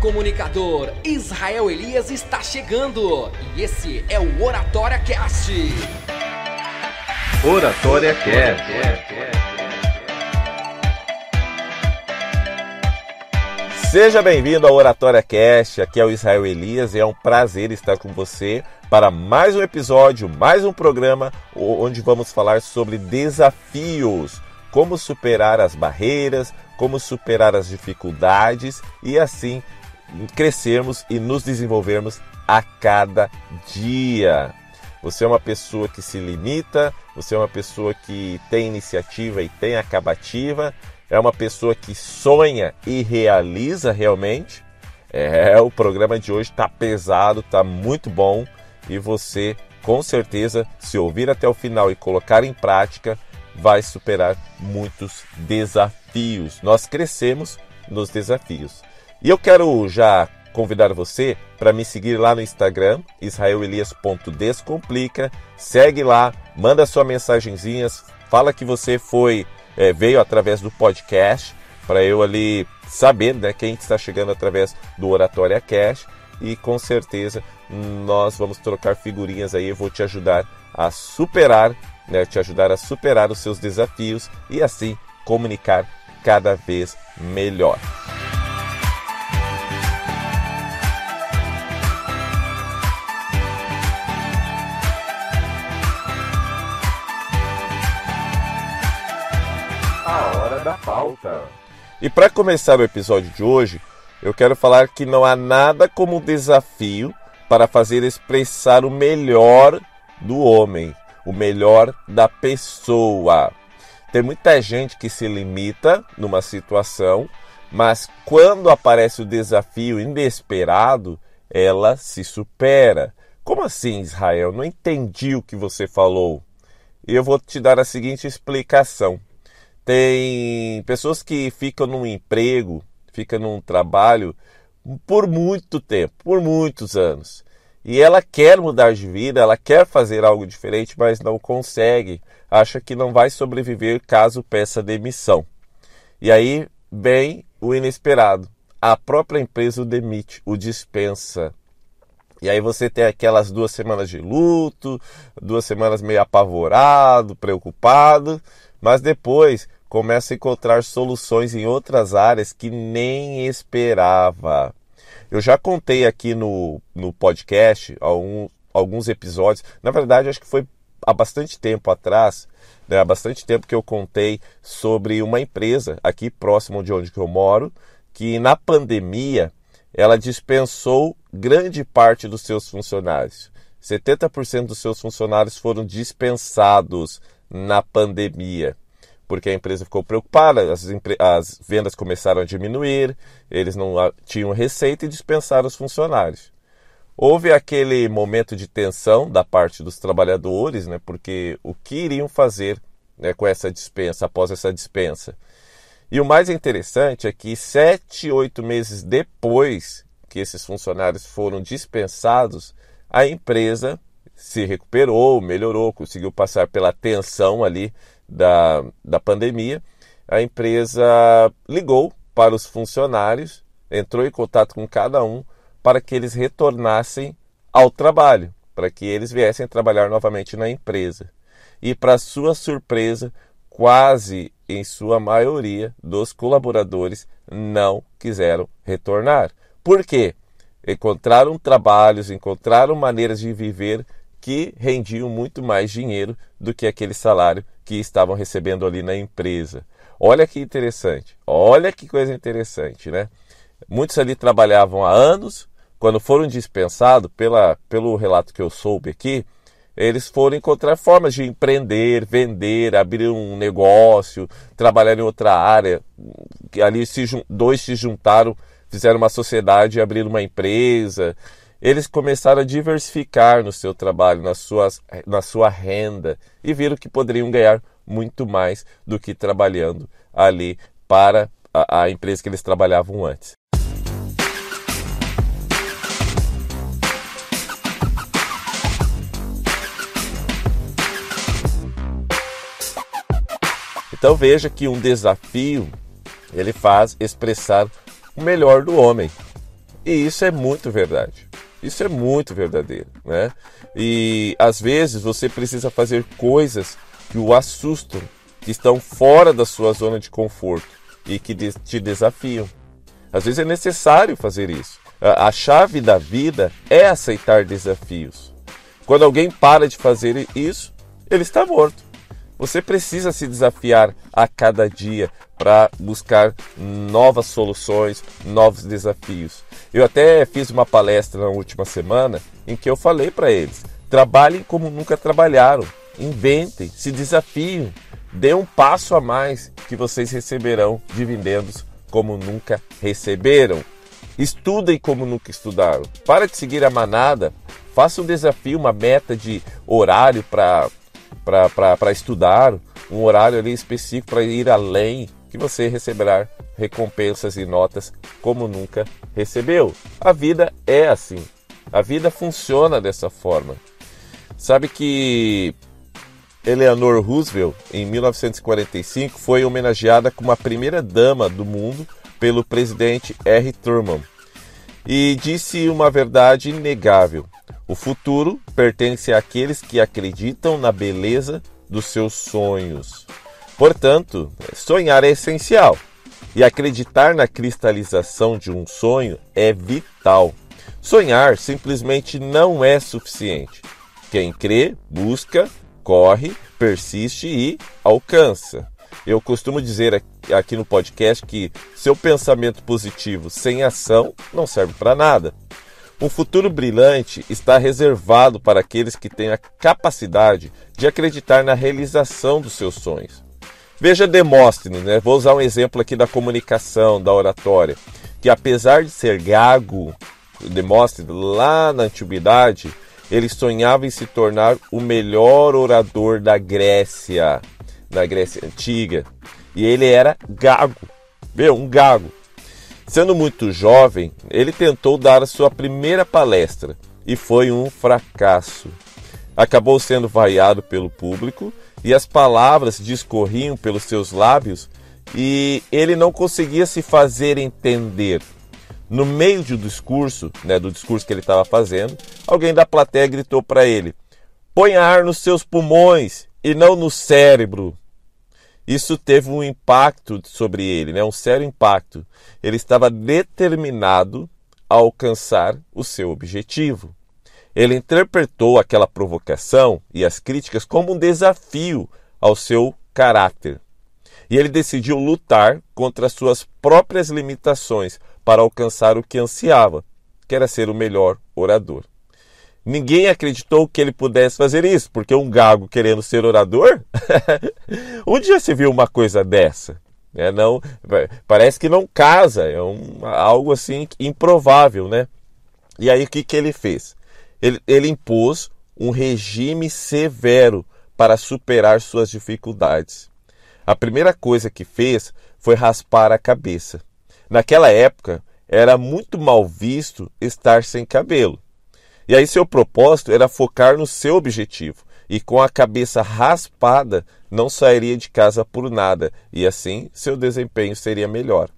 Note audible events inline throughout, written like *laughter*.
comunicador Israel Elias está chegando e esse é o Oratória Cast. Oratória Cast. Seja bem-vindo ao Oratória Cast. Aqui é o Israel Elias e é um prazer estar com você para mais um episódio, mais um programa onde vamos falar sobre desafios, como superar as barreiras, como superar as dificuldades e assim crescermos e nos desenvolvermos a cada dia. Você é uma pessoa que se limita, você é uma pessoa que tem iniciativa e tem acabativa, é uma pessoa que sonha e realiza realmente. É, o programa de hoje está pesado, está muito bom e você, com certeza, se ouvir até o final e colocar em prática, vai superar muitos desafios. Nós crescemos nos desafios. E eu quero já convidar você para me seguir lá no Instagram, israelelias.descomplica. Segue lá, manda sua mensagenzinhas, fala que você foi é, veio através do podcast para eu ali saber né, quem está chegando através do Oratória Cash e com certeza nós vamos trocar figurinhas aí, eu vou te ajudar a superar, né, te ajudar a superar os seus desafios e assim comunicar cada vez melhor. Pauta. E para começar o episódio de hoje, eu quero falar que não há nada como um desafio para fazer expressar o melhor do homem, o melhor da pessoa. Tem muita gente que se limita numa situação, mas quando aparece o desafio inesperado, ela se supera. Como assim, Israel? Não entendi o que você falou. Eu vou te dar a seguinte explicação. Tem pessoas que ficam num emprego, ficam num trabalho por muito tempo, por muitos anos. E ela quer mudar de vida, ela quer fazer algo diferente, mas não consegue. Acha que não vai sobreviver caso peça demissão. E aí vem o inesperado. A própria empresa o demite, o dispensa. E aí você tem aquelas duas semanas de luto, duas semanas meio apavorado, preocupado, mas depois começa a encontrar soluções em outras áreas que nem esperava. Eu já contei aqui no, no podcast algum, alguns episódios, na verdade acho que foi há bastante tempo atrás, né, há bastante tempo que eu contei sobre uma empresa aqui próximo de onde eu moro, que na pandemia ela dispensou grande parte dos seus funcionários. 70% dos seus funcionários foram dispensados na pandemia porque a empresa ficou preocupada, as, as vendas começaram a diminuir, eles não tinham receita e dispensaram os funcionários. Houve aquele momento de tensão da parte dos trabalhadores, né, porque o que iriam fazer né, com essa dispensa, após essa dispensa? E o mais interessante é que sete, oito meses depois que esses funcionários foram dispensados, a empresa se recuperou, melhorou, conseguiu passar pela tensão ali da, da pandemia, a empresa ligou para os funcionários, entrou em contato com cada um para que eles retornassem ao trabalho, para que eles viessem trabalhar novamente na empresa. E, para sua surpresa, quase em sua maioria dos colaboradores não quiseram retornar. Por quê? Encontraram trabalhos, encontraram maneiras de viver que rendiam muito mais dinheiro do que aquele salário que estavam recebendo ali na empresa. Olha que interessante, olha que coisa interessante, né? Muitos ali trabalhavam há anos, quando foram dispensados, pela, pelo relato que eu soube aqui, eles foram encontrar formas de empreender, vender, abrir um negócio, trabalhar em outra área. Ali se, dois se juntaram, fizeram uma sociedade e abriram uma empresa eles começaram a diversificar no seu trabalho, nas suas, na sua renda e viram que poderiam ganhar muito mais do que trabalhando ali para a, a empresa que eles trabalhavam antes. Então veja que um desafio ele faz expressar o melhor do homem, E isso é muito verdade. Isso é muito verdadeiro, né? E às vezes você precisa fazer coisas que o assustam, que estão fora da sua zona de conforto e que te desafiam. Às vezes é necessário fazer isso. A chave da vida é aceitar desafios. Quando alguém para de fazer isso, ele está morto. Você precisa se desafiar a cada dia para buscar novas soluções, novos desafios. Eu até fiz uma palestra na última semana em que eu falei para eles: trabalhem como nunca trabalharam, inventem, se desafiem, dê um passo a mais que vocês receberão dividendos como nunca receberam. Estudem como nunca estudaram. Para de seguir a manada, faça um desafio, uma meta de horário para para estudar, um horário ali específico para ir além, que você receberá recompensas e notas como nunca recebeu. A vida é assim. A vida funciona dessa forma. Sabe que Eleanor Roosevelt, em 1945, foi homenageada como a primeira dama do mundo pelo presidente R. Truman e disse uma verdade inegável: o futuro pertence àqueles que acreditam na beleza dos seus sonhos. Portanto, sonhar é essencial e acreditar na cristalização de um sonho é vital. Sonhar simplesmente não é suficiente. Quem crê, busca, corre, persiste e alcança. Eu costumo dizer aqui no podcast que seu pensamento positivo sem ação não serve para nada. Um futuro brilhante está reservado para aqueles que têm a capacidade de acreditar na realização dos seus sonhos. Veja Demóstenes, né? vou usar um exemplo aqui da comunicação, da oratória, que apesar de ser gago, Demóstenes, lá na antiguidade, ele sonhava em se tornar o melhor orador da Grécia, da Grécia antiga. E ele era gago, viu? Um gago. Sendo muito jovem, ele tentou dar sua primeira palestra e foi um fracasso. Acabou sendo vaiado pelo público e as palavras discorriam pelos seus lábios e ele não conseguia se fazer entender. No meio do discurso, né, do discurso que ele estava fazendo, alguém da plateia gritou para ele: "Ponha ar nos seus pulmões e não no cérebro". Isso teve um impacto sobre ele, né? um sério impacto. Ele estava determinado a alcançar o seu objetivo. Ele interpretou aquela provocação e as críticas como um desafio ao seu caráter. E ele decidiu lutar contra as suas próprias limitações para alcançar o que ansiava, que era ser o melhor orador. Ninguém acreditou que ele pudesse fazer isso, porque um gago querendo ser orador? *laughs* Onde já se viu uma coisa dessa? É, não, parece que não casa, é um, algo assim improvável, né? E aí o que, que ele fez? Ele, ele impôs um regime severo para superar suas dificuldades. A primeira coisa que fez foi raspar a cabeça. Naquela época, era muito mal visto estar sem cabelo. E aí seu propósito era focar no seu objetivo. E com a cabeça raspada, não sairia de casa por nada, e assim seu desempenho seria melhor.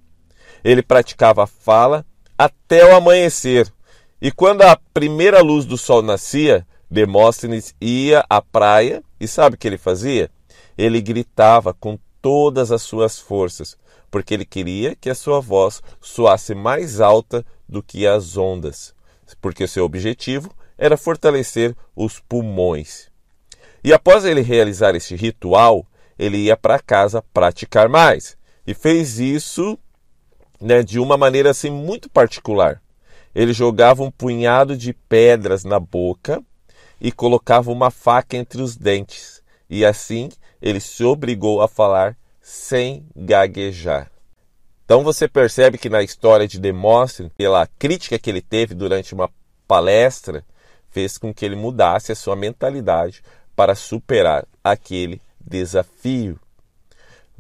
Ele praticava a fala até o amanhecer. E quando a primeira luz do sol nascia, Demóstenes ia à praia e sabe o que ele fazia? Ele gritava com todas as suas forças, porque ele queria que a sua voz soasse mais alta do que as ondas porque seu objetivo era fortalecer os pulmões. E após ele realizar este ritual, ele ia para casa praticar mais. E fez isso né, de uma maneira assim muito particular. Ele jogava um punhado de pedras na boca e colocava uma faca entre os dentes. E assim ele se obrigou a falar sem gaguejar. Então você percebe que na história de Demóstenes, pela crítica que ele teve durante uma palestra, fez com que ele mudasse a sua mentalidade para superar aquele desafio.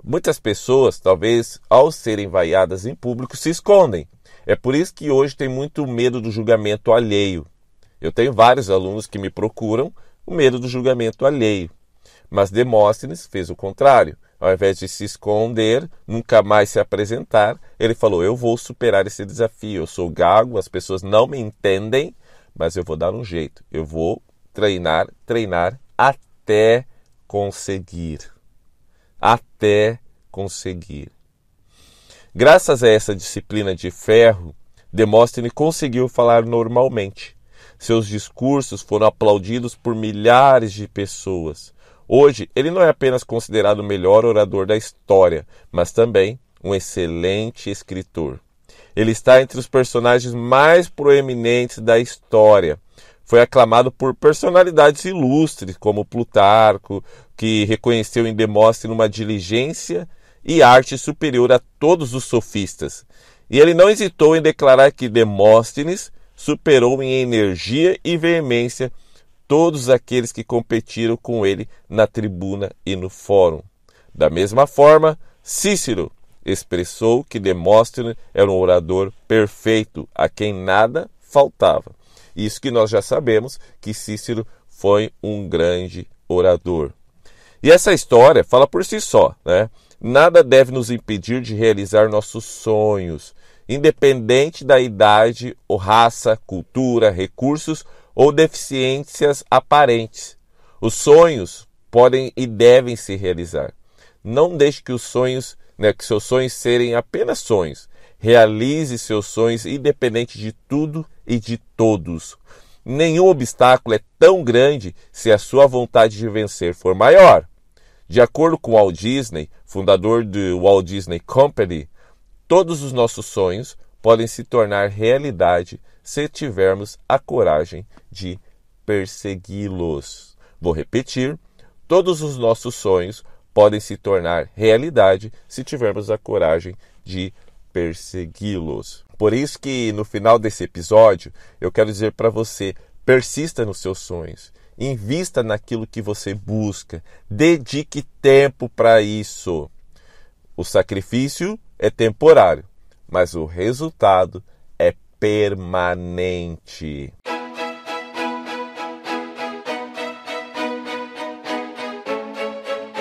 Muitas pessoas, talvez ao serem vaiadas em público, se escondem. É por isso que hoje tem muito medo do julgamento alheio. Eu tenho vários alunos que me procuram o medo do julgamento alheio. Mas Demóstenes fez o contrário. Ao invés de se esconder, nunca mais se apresentar, ele falou: Eu vou superar esse desafio. Eu sou gago, as pessoas não me entendem, mas eu vou dar um jeito. Eu vou treinar, treinar até conseguir. Até conseguir. Graças a essa disciplina de ferro, Demóstenes conseguiu falar normalmente. Seus discursos foram aplaudidos por milhares de pessoas. Hoje, ele não é apenas considerado o melhor orador da história, mas também um excelente escritor. Ele está entre os personagens mais proeminentes da história. Foi aclamado por personalidades ilustres, como Plutarco, que reconheceu em Demóstenes uma diligência e arte superior a todos os sofistas. E ele não hesitou em declarar que Demóstenes superou em energia e veemência todos aqueles que competiram com ele na tribuna e no fórum. Da mesma forma, Cícero expressou que Demóstenes era um orador perfeito, a quem nada faltava. Isso que nós já sabemos que Cícero foi um grande orador. E essa história fala por si só, né? Nada deve nos impedir de realizar nossos sonhos, independente da idade ou raça, cultura, recursos ou deficiências aparentes. Os sonhos podem e devem se realizar. Não deixe que os sonhos, né, que seus sonhos serem apenas sonhos. Realize seus sonhos independente de tudo e de todos. Nenhum obstáculo é tão grande se a sua vontade de vencer for maior. De acordo com Walt Disney, fundador do Walt Disney Company, todos os nossos sonhos podem se tornar realidade se tivermos a coragem de persegui-los. Vou repetir: todos os nossos sonhos podem se tornar realidade se tivermos a coragem de persegui-los. Por isso que no final desse episódio eu quero dizer para você: persista nos seus sonhos, invista naquilo que você busca, dedique tempo para isso. O sacrifício é temporário, mas o resultado permanente.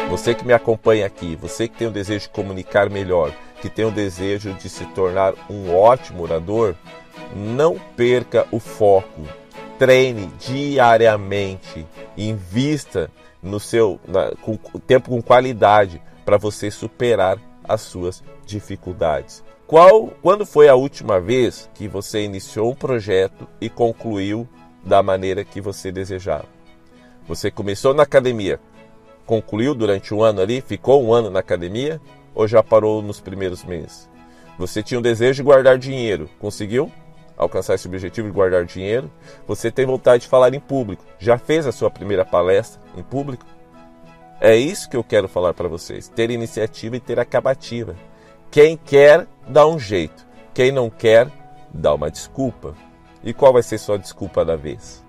Você que me acompanha aqui, você que tem o desejo de comunicar melhor, que tem o desejo de se tornar um ótimo orador, não perca o foco. Treine diariamente, invista no seu na, com, tempo com qualidade para você superar as suas dificuldades. Qual, quando foi a última vez que você iniciou um projeto e concluiu da maneira que você desejava? Você começou na academia, concluiu durante um ano ali, ficou um ano na academia ou já parou nos primeiros meses? Você tinha um desejo de guardar dinheiro, conseguiu alcançar esse objetivo de guardar dinheiro? Você tem vontade de falar em público, já fez a sua primeira palestra em público? É isso que eu quero falar para vocês: ter iniciativa e ter acabativa. Quem quer, dá um jeito. Quem não quer, dá uma desculpa. E qual vai ser sua desculpa da vez?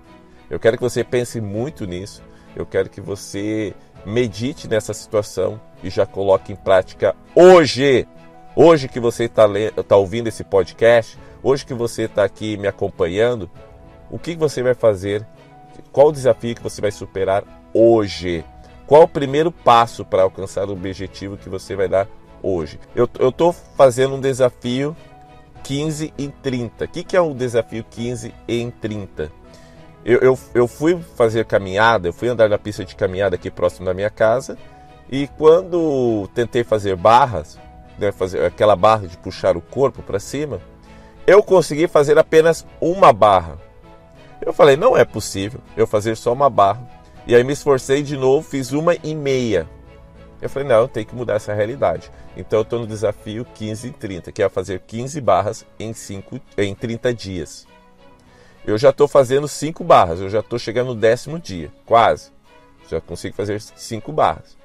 Eu quero que você pense muito nisso. Eu quero que você medite nessa situação e já coloque em prática hoje. Hoje que você está tá ouvindo esse podcast, hoje que você está aqui me acompanhando, o que você vai fazer? Qual o desafio que você vai superar hoje? Qual o primeiro passo para alcançar o objetivo que você vai dar hoje. Eu estou fazendo um desafio 15 em 30. O que, que é um desafio 15 em 30? Eu, eu, eu fui fazer caminhada, eu fui andar na pista de caminhada aqui próximo da minha casa e quando tentei fazer barras, né, fazer aquela barra de puxar o corpo para cima, eu consegui fazer apenas uma barra. Eu falei, não é possível eu fazer só uma barra. E aí me esforcei de novo, fiz uma e meia. Eu falei, não, tem que mudar essa realidade. Então eu estou no desafio 15 em 30, que é fazer 15 barras em, 5, em 30 dias. Eu já estou fazendo 5 barras, eu já estou chegando no décimo dia, quase. Já consigo fazer 5 barras.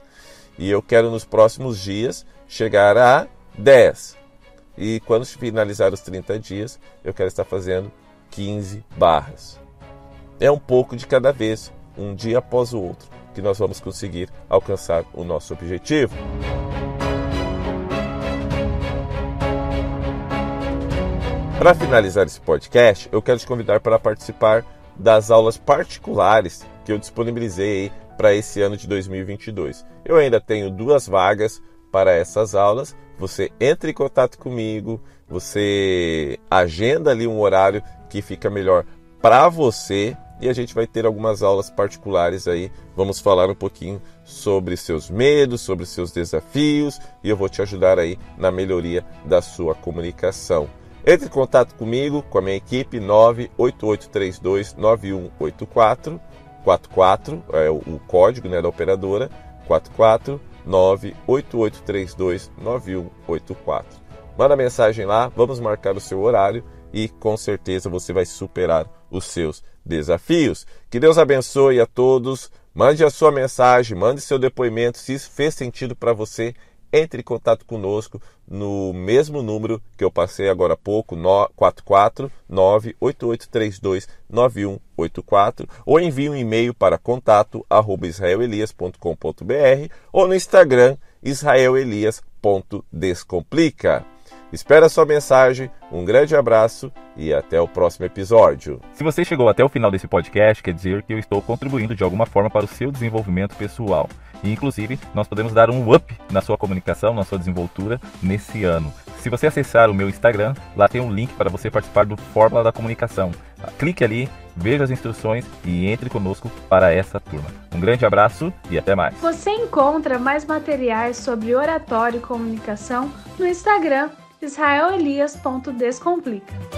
E eu quero nos próximos dias chegar a 10. E quando finalizar os 30 dias, eu quero estar fazendo 15 barras. É um pouco de cada vez, um dia após o outro que nós vamos conseguir alcançar o nosso objetivo. Para finalizar esse podcast, eu quero te convidar para participar das aulas particulares que eu disponibilizei para esse ano de 2022. Eu ainda tenho duas vagas para essas aulas. Você entra em contato comigo, você agenda ali um horário que fica melhor para você e a gente vai ter algumas aulas particulares aí. Vamos falar um pouquinho sobre seus medos, sobre seus desafios e eu vou te ajudar aí na melhoria da sua comunicação. Entre em contato comigo, com a minha equipe 988329184 44 é o, código né, da operadora 44 988329184. Manda mensagem lá, vamos marcar o seu horário e com certeza você vai superar os seus desafios. Que Deus abençoe a todos. Mande a sua mensagem, mande seu depoimento. Se isso fez sentido para você, entre em contato conosco no mesmo número que eu passei agora há pouco, 44 988329184, ou envie um e-mail para contato@israelelias.com.br ou no Instagram israelelias.descomplica. Espero a sua mensagem, um grande abraço e até o próximo episódio. Se você chegou até o final desse podcast, quer dizer que eu estou contribuindo de alguma forma para o seu desenvolvimento pessoal. E, inclusive, nós podemos dar um up na sua comunicação, na sua desenvoltura nesse ano. Se você acessar o meu Instagram, lá tem um link para você participar do Fórmula da Comunicação. Clique ali, veja as instruções e entre conosco para essa turma. Um grande abraço e até mais. Você encontra mais materiais sobre oratório e comunicação no Instagram israelelias.descomplica.